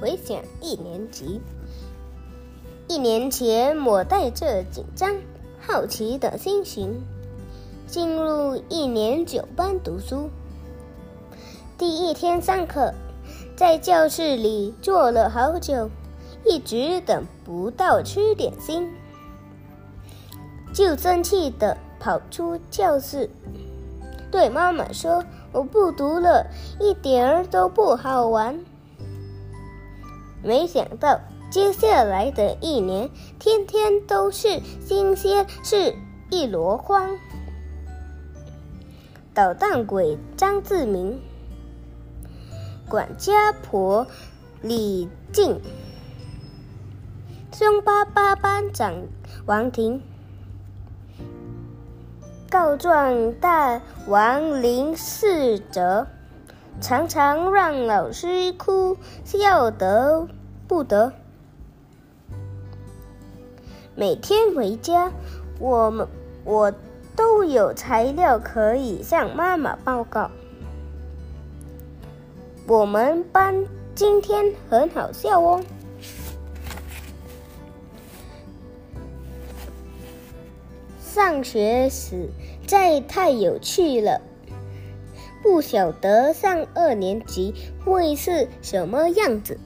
回想一年级。一年前，我带着紧张、好奇的心情进入一年九班读书。第一天上课，在教室里坐了好久，一直等不到吃点心，就生气的跑出教室，对妈妈说。我不读了，一点儿都不好玩。没想到接下来的一年，天天都是新鲜事一箩筐。捣蛋鬼张志明，管家婆李静，凶巴巴班长王婷。告状大王林世哲，常常让老师哭笑得不得。每天回家，我们我都有材料可以向妈妈报告。我们班今天很好笑哦。上学时，在太有趣了，不晓得上二年级会是什么样子。